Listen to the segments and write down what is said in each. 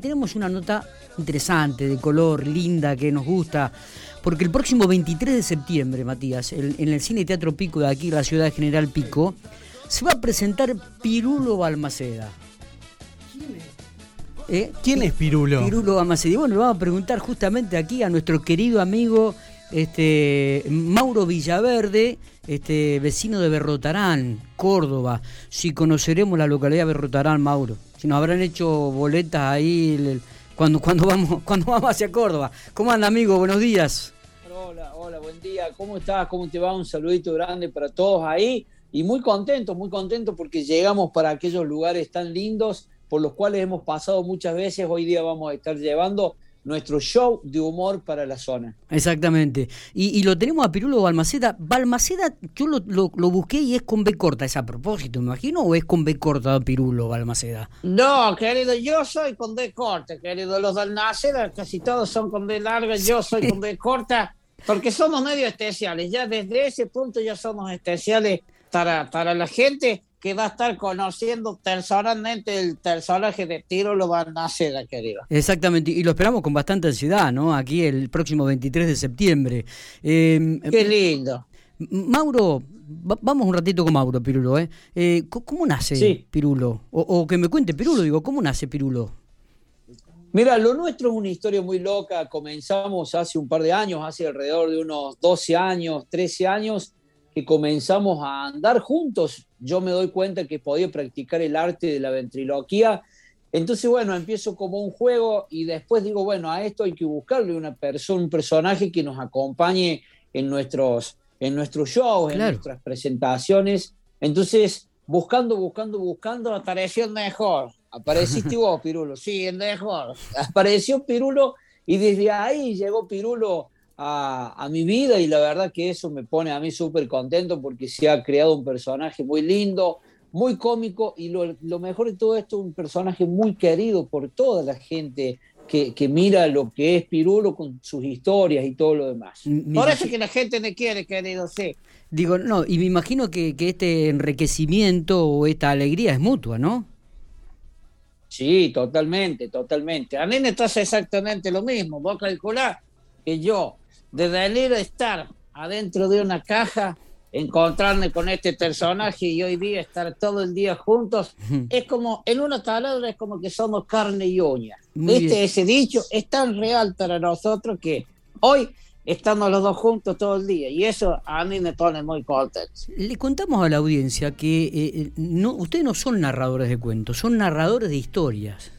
Tenemos una nota interesante, de color, linda, que nos gusta, porque el próximo 23 de septiembre, Matías, en el Cine Teatro Pico de aquí, la ciudad de General Pico, se va a presentar Pirulo Balmaceda. ¿Quién es? ¿Eh? ¿Quién es Pirulo? Pirulo Balmaceda. Y bueno, le vamos a preguntar justamente aquí a nuestro querido amigo este, Mauro Villaverde, este, vecino de Berrotarán, Córdoba. Si conoceremos la localidad de Berrotarán, Mauro. Si nos habrán hecho boletas ahí cuando, cuando, vamos, cuando vamos hacia Córdoba. ¿Cómo anda, amigo? Buenos días. Hola, hola, buen día. ¿Cómo estás? ¿Cómo te va? Un saludito grande para todos ahí. Y muy contento, muy contento porque llegamos para aquellos lugares tan lindos por los cuales hemos pasado muchas veces. Hoy día vamos a estar llevando nuestro show de humor para la zona. Exactamente. Y, lo tenemos a Pirulo Balmaceda. Balmaceda, yo lo, lo, busqué y es con B corta, ¿es a propósito, me imagino, o es con B corta Pirulo Balmaceda? No, querido, yo soy con B corta, querido. Los Balmaceda casi todos son con B larga, yo soy con B corta, porque somos medio especiales. Ya desde ese punto ya somos especiales para, para la gente que va a estar conociendo personalmente el personaje de Tiro lo van a hacer, querido. Exactamente, y lo esperamos con bastante ansiedad, ¿no? Aquí el próximo 23 de septiembre. Em, Qué lindo. Mauro, vamos un ratito con Mauro, Pirulo, ¿eh? eh cómo nace Pirulo? O, que me cuente Pirulo, digo, ¿cómo nace Pirulo? Mira, lo nuestro es una historia muy loca. Comenzamos hace un par de años, hace alrededor de unos 12 años, 13 años, que comenzamos a andar juntos, yo me doy cuenta que podía practicar el arte de la ventriloquía. Entonces, bueno, empiezo como un juego y después digo, bueno, a esto hay que buscarle una persona, un personaje que nos acompañe en nuestros, en nuestros shows, en nuestras presentaciones. Entonces, buscando, buscando, buscando, apareció el mejor. Apareciste vos, Pirulo. Sí, el mejor. Apareció Pirulo y desde ahí llegó Pirulo a, mi vida y la verdad que eso me pone a mí súper contento porque se ha creado un personaje muy lindo, muy cómico y lo, mejor de todo esto, un personaje muy querido por toda la gente que, mira lo que es Pirulo con sus historias y todo lo demás. por eso que la gente me quiere, querido, sí. Digo, no, y me imagino que, este enriquecimiento o esta alegría es mutua, ¿no? Sí, totalmente, totalmente. A mí me pasa exactamente lo mismo. Vos calculás que yo de venir a estar adentro de una caja, encontrarme con este personaje y hoy día estar todo el día juntos, es como, en una palabra, es como que somos carne y uña. ¿Viste? Ese dicho es tan real para nosotros que hoy estamos los dos juntos todo el día y eso a mí me pone muy contento. Le contamos a la audiencia que eh, eh, no, ustedes no son narradores de cuentos, son narradores de historias.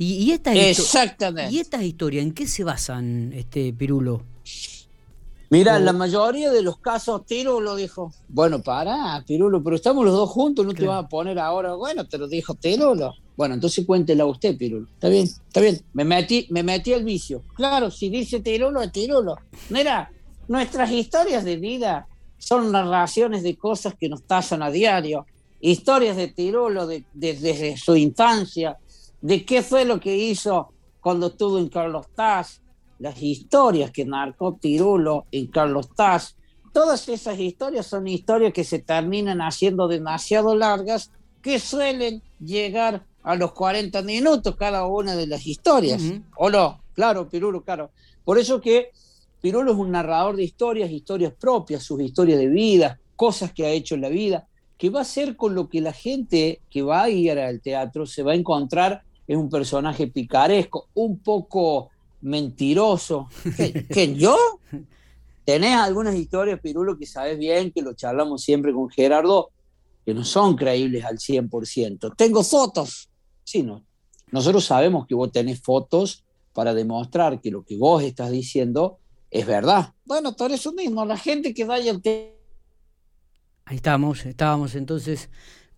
Y, y estas Exactamente. ¿Y estas historias en qué se basan, este Pirulo? Mira, la mayoría de los casos, Tirulo dijo, bueno, para, Tirulo, pero estamos los dos juntos, no te vas a poner ahora, bueno, te lo dijo Tirulo. Bueno, entonces cuéntela usted, Pirulo. Está bien, está bien. Me metí, me metí al vicio. Claro, si dice Tirulo, es Tirulo. Mira, nuestras historias de vida son narraciones de cosas que nos pasan a diario. Historias de Tirulo desde su infancia, de qué fue lo que hizo cuando estuvo en Carlos Taz, las historias que narcó Tirulo en Carlos Taz, todas esas historias son historias que se terminan haciendo demasiado largas, que suelen llegar a los 40 minutos cada una de las historias. ¿O no? Claro, Pirulo, claro. Por eso que Pirulo es un narrador de historias, historias propias, sus historias de vida, cosas que ha hecho en la vida, que va a ser con lo que la gente que va a ir al teatro se va a encontrar es un personaje picaresco, un poco mentiroso. ¿Que, yo? Tenés algunas historias, Pirulo, que sabes bien, que lo charlamos siempre con Gerardo, que no son creíbles al 100%. Tengo fotos. Sí, no. Nosotros sabemos que vos tenés fotos para demostrar que lo que vos estás diciendo es verdad. Bueno, por eso mismo, la gente que vaya al Ahí estamos, estábamos entonces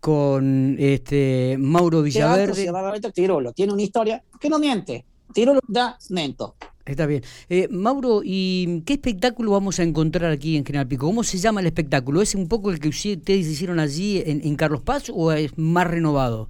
con este Mauro Villaverde. Tirolo tiene una historia que no miente. Tirolo da mento. Está bien. Eh, Mauro, ¿y qué espectáculo vamos a encontrar aquí en General Pico? ¿Cómo se llama el espectáculo? ¿Es un poco el que ustedes hicieron allí en, Carlos Paz o es más renovado?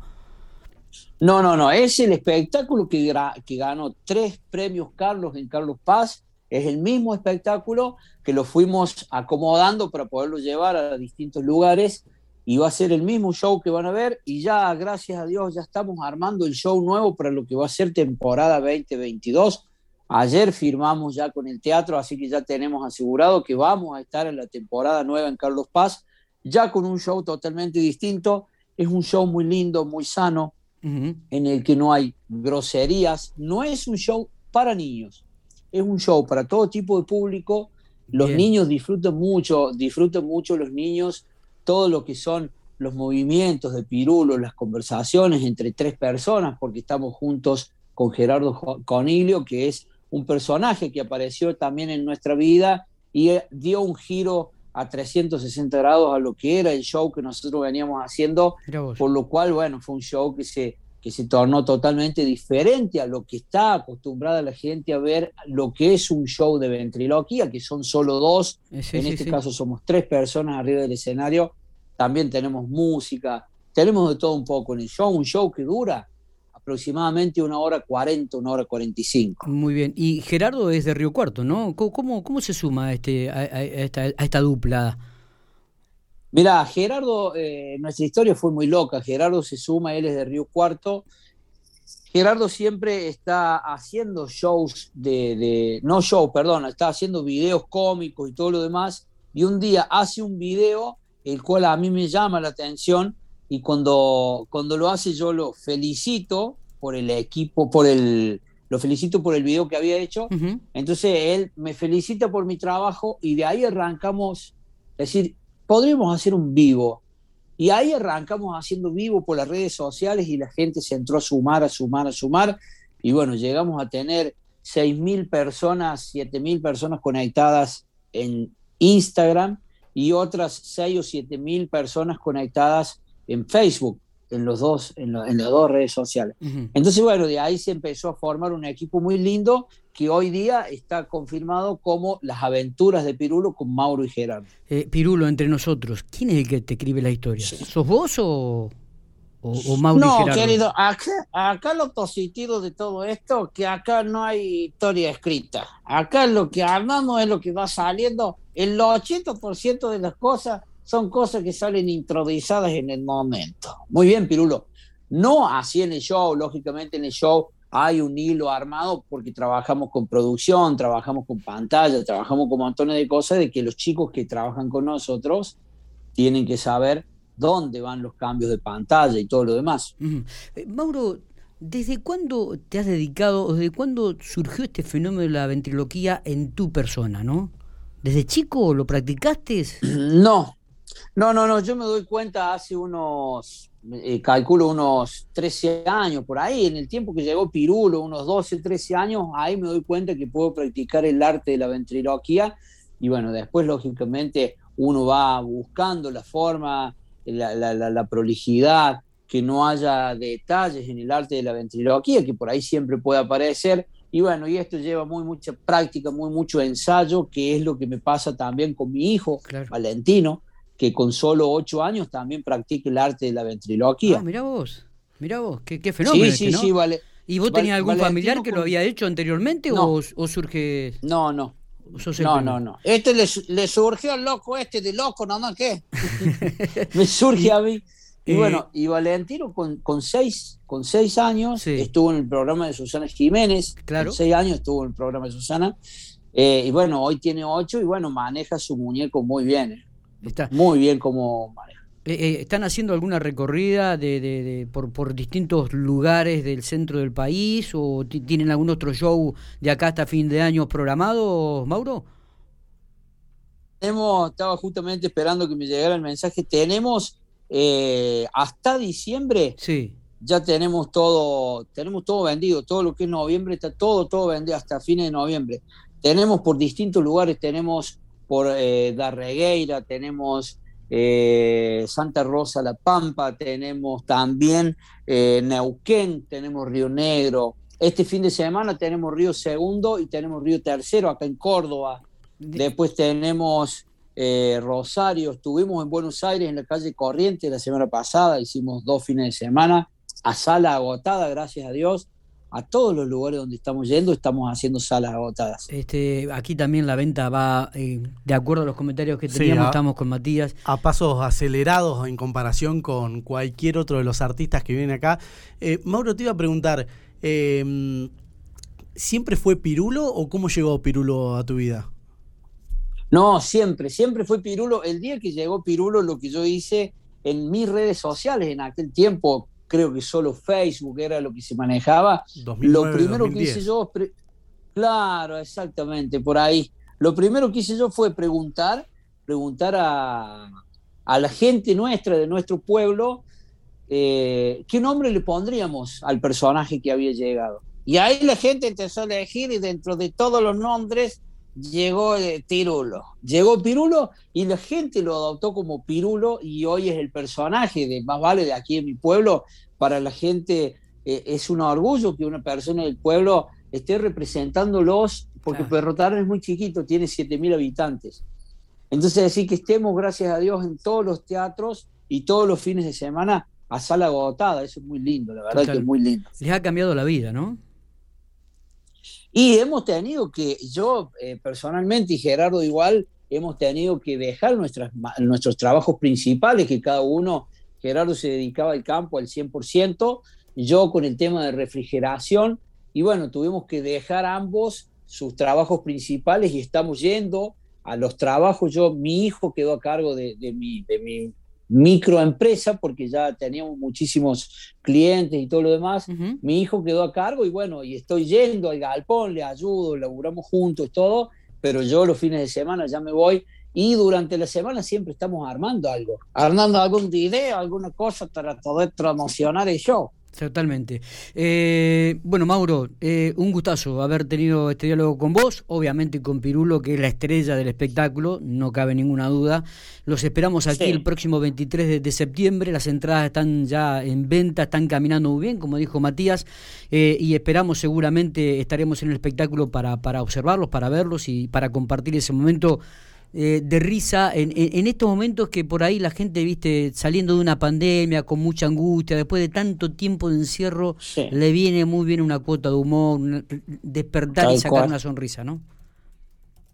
No, no, no. Es el espectáculo que, que ganó tres premios Carlos en Carlos Paz. Es el mismo espectáculo que lo fuimos acomodando para poderlo llevar a distintos lugares y va a ser el mismo show que van a ver y ya, gracias a Dios, ya estamos armando el show nuevo para lo que va a ser temporada 2022. Ayer firmamos ya con el teatro, así que ya tenemos asegurado que vamos a estar en la temporada nueva en Carlos Paz, ya con un show totalmente distinto. Es un show muy lindo, muy sano, en el que no hay groserías. No es un show para niños, es un show para todo tipo de público. Los niños disfrutan mucho, disfrutan mucho los niños todo lo que son los movimientos de Pirulo, las conversaciones entre tres personas, porque estamos juntos con Gerardo Conilio, que es un personaje que apareció también en nuestra vida y eh, dio un giro a 360 grados a lo que era el show que nosotros veníamos haciendo, por lo cual, bueno, fue un show que se, que se tornó totalmente diferente a lo que está acostumbrada la gente a ver lo que es un show de ventriloquía, que son solo dos, en este caso somos tres personas arriba del escenario, también tenemos música, tenemos de todo un poco en el show, un show que dura aproximadamente una hora cuarenta, una hora cuarenta y cinco. Muy bien, y Gerardo es de Río Cuarto, ¿no? ¿Cómo, cómo se suma a, este, a, esta, a esta, dupla? Mira, Gerardo, eh, nuestra historia fue muy loca, Gerardo se suma, él es de Río Cuarto, Gerardo siempre está haciendo shows de, de, no show, perdón, está haciendo videos cómicos y todo lo demás, y un día hace un video el cual a mí me llama la atención y cuando, cuando lo hace yo lo felicito por el equipo, por el, lo felicito por el video que había hecho. Entonces él me felicita por mi trabajo y de ahí arrancamos, es decir, podríamos hacer un vivo. Y ahí arrancamos haciendo vivo por las redes sociales y la gente se entró a sumar, a sumar, a sumar. Y bueno, llegamos a tener 6.000 personas, 7.000 personas conectadas en Instagram y otras 6 o 7 mil personas conectadas en Facebook, en, los dos, en, las dos redes sociales. Entonces, bueno, de ahí se empezó a formar un equipo muy lindo que hoy día está confirmado como las aventuras de Pirulo con Mauro y Gerardo. Eh, Pirulo, entre nosotros, ¿quién es el que te escribe la historia? ¿Sos vos o, o, Mauro no, y Gerardo? querido, acá, acá lo positivo de todo esto, que acá no hay historia escrita. Acá lo que armamos es lo que va saliendo el 80% de las cosas son cosas que salen improvisadas en el momento. Muy bien, Pirulo. No así en el show, lógicamente en el show hay un hilo armado porque trabajamos con producción, trabajamos con pantalla, trabajamos con montones de cosas de que los chicos que trabajan con nosotros tienen que saber dónde van los cambios de pantalla y todo lo demás. Eh, Mauro, ¿desde cuándo te has dedicado, o desde cuándo surgió este fenómeno de la ventriloquía en tu persona, no? ¿Desde chico lo practicaste? No, no, no, no. Yo me doy cuenta hace unos, eh, calculo unos 13 años por ahí, en el tiempo que llegó Pirulo, unos 12, 13 años, ahí me doy cuenta que puedo practicar el arte de la ventriloquía. Y bueno, después, lógicamente, uno va buscando la forma, la, la, la prolijidad, que no haya detalles en el arte de la ventriloquía, que por ahí siempre puede aparecer y bueno, y esto lleva muy mucha práctica, muy mucho ensayo, que es lo que me pasa también con mi hijo, Valentino, que con solo ocho años también practica el arte de la ventriloquía. Ah, mira vos, mira vos, qué, qué fenómeno. Sí, sí, sí, vale. ¿Y vos tenías algún familiar que lo había hecho anteriormente o, surge...? No, no. No, no, no. Este le, le, surgió al loco este de loco, no, no, ¿qué? me surge a mí. Y bueno, y Valentino con, con, seis, con seis años estuvo en el programa de Susana Jiménez. Claro. Con seis años estuvo en el programa de Susana. Eh, y bueno, hoy tiene ocho y bueno, maneja su muñeco muy bien. Eh. Está. Muy bien como maneja. Eh, ¿Están haciendo alguna recorrida de, de, por, por, distintos lugares del centro del país o tienen algún otro show de acá hasta fin de año programado, Mauro? Tenemos, estaba justamente esperando que me llegara el mensaje. Tenemos eh, hasta diciembre sí. ya tenemos todo, tenemos todo vendido, todo lo que es noviembre está todo, todo vendido hasta fines de noviembre. Tenemos por distintos lugares, tenemos por eh, Darregueira, tenemos eh, Santa Rosa La Pampa, tenemos también eh, Neuquén, tenemos Río Negro. Este fin de semana tenemos Río Segundo y tenemos Río Tercero acá en Córdoba. Después tenemos eh, Rosario, estuvimos en Buenos Aires en la calle Corriente la semana pasada, hicimos dos fines de semana a sala agotada, gracias a Dios. A todos los lugares donde estamos yendo, estamos haciendo salas agotadas. Este, aquí también la venta va, eh, de acuerdo a los comentarios que teníamos, estamos con Matías. A pasos acelerados en comparación con cualquier otro de los artistas que vienen acá. Eh, Mauro, te iba a preguntar, em, ¿siempre fue Pirulo o cómo llegó Pirulo a tu vida? No, siempre, siempre fue Pirulo. El día que llegó Pirulo, lo que yo hice en mis redes sociales en aquel tiempo, creo que solo Facebook era lo que se manejaba. lo primero que hice yo, claro, exactamente, por ahí. Lo primero que hice yo fue preguntar, preguntar a, la gente nuestra, de nuestro pueblo, eh, qué nombre le pondríamos al personaje que había llegado. Y ahí la gente empezó a elegir y dentro de todos los nombres llegó eh, Pirulo. Llegó Pirulo y la gente lo adoptó como Pirulo y hoy es el personaje de Más Vale de aquí en mi pueblo. Para la gente eh, es un orgullo que una persona del pueblo esté representándolos, porque Perrotarán es muy chiquito, tiene 7.000 habitantes. Entonces decir que estemos, gracias a Dios, en todos los teatros y todos los fines de semana a sala agotada, eso es muy lindo, la verdad que es muy lindo. Les ha cambiado la vida, ¿no? Y hemos tenido que, yo eh, personalmente y Gerardo igual, hemos tenido que dejar nuestros trabajos principales, que cada uno, Gerardo se dedicaba al campo al 100%, yo con el tema de refrigeración, y bueno, tuvimos que dejar ambos sus trabajos principales y estamos yendo a los trabajos. Yo, mi hijo quedó a cargo de, de, mi, de mi microempresa, porque ya teníamos muchísimos clientes y todo lo demás. Mi hijo quedó a cargo y bueno, y estoy yendo al galpón, le ayudo, laburamos juntos, todo, pero yo los fines de semana ya me voy y durante la semana siempre estamos armando algo, armando algún idea, alguna cosa para poder promocionar el show. Totalmente. Eh, bueno, Mauro, eh, un gustazo haber tenido este diálogo con vos, obviamente con Pirulo, que es la estrella del espectáculo, no cabe ninguna duda. Los esperamos aquí el próximo 23 de, septiembre, las entradas están ya en venta, están caminando muy bien, como dijo Matías, eh, y esperamos seguramente estaremos en el espectáculo para, para observarlos, para verlos y para compartir ese momento eh, de risa en, en, estos momentos que por ahí la gente, viste, saliendo de una pandemia con mucha angustia, después de tanto tiempo de encierro, le viene muy bien una cuota de humor, despertar y sacar una sonrisa, ¿no?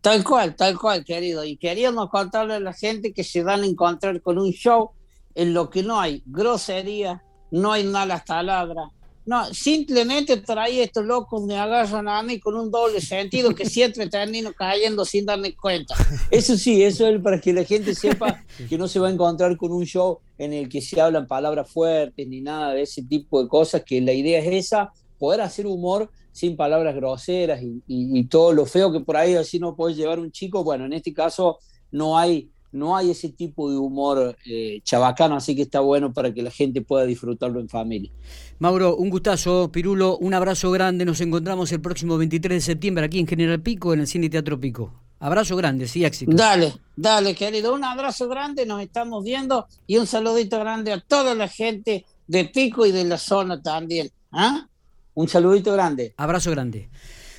Tal cual, tal cual, querido. Y queríamos contarle a la gente que se van a encontrar con un show en lo que no hay grosería, no hay malas palabras, no, simplemente trae estos locos me agarran a mí con un doble sentido que siempre termino cayendo sin darme cuenta. Eso sí, eso es para que la gente sepa que no se va a encontrar con un show en el que se hablan palabras fuertes ni nada de ese tipo de cosas, que la idea es esa, poder hacer humor sin palabras groseras y, todo lo feo que por ahí así no puedes llevar un chico. Bueno, en este caso no hay no hay ese tipo de humor eh, chabacano, así que está bueno para que la gente pueda disfrutarlo en familia. Mauro, un gustazo, Pirulo, un abrazo grande, nos encontramos el próximo 23 de septiembre aquí en General Pico, en el Cine Teatro Pico. Abrazo grande, sí, éxito. Dale, dale, querido, un abrazo grande, nos estamos viendo y un saludito grande a toda la gente de Pico y de la zona también. ¿ah? Un saludito grande. Abrazo grande.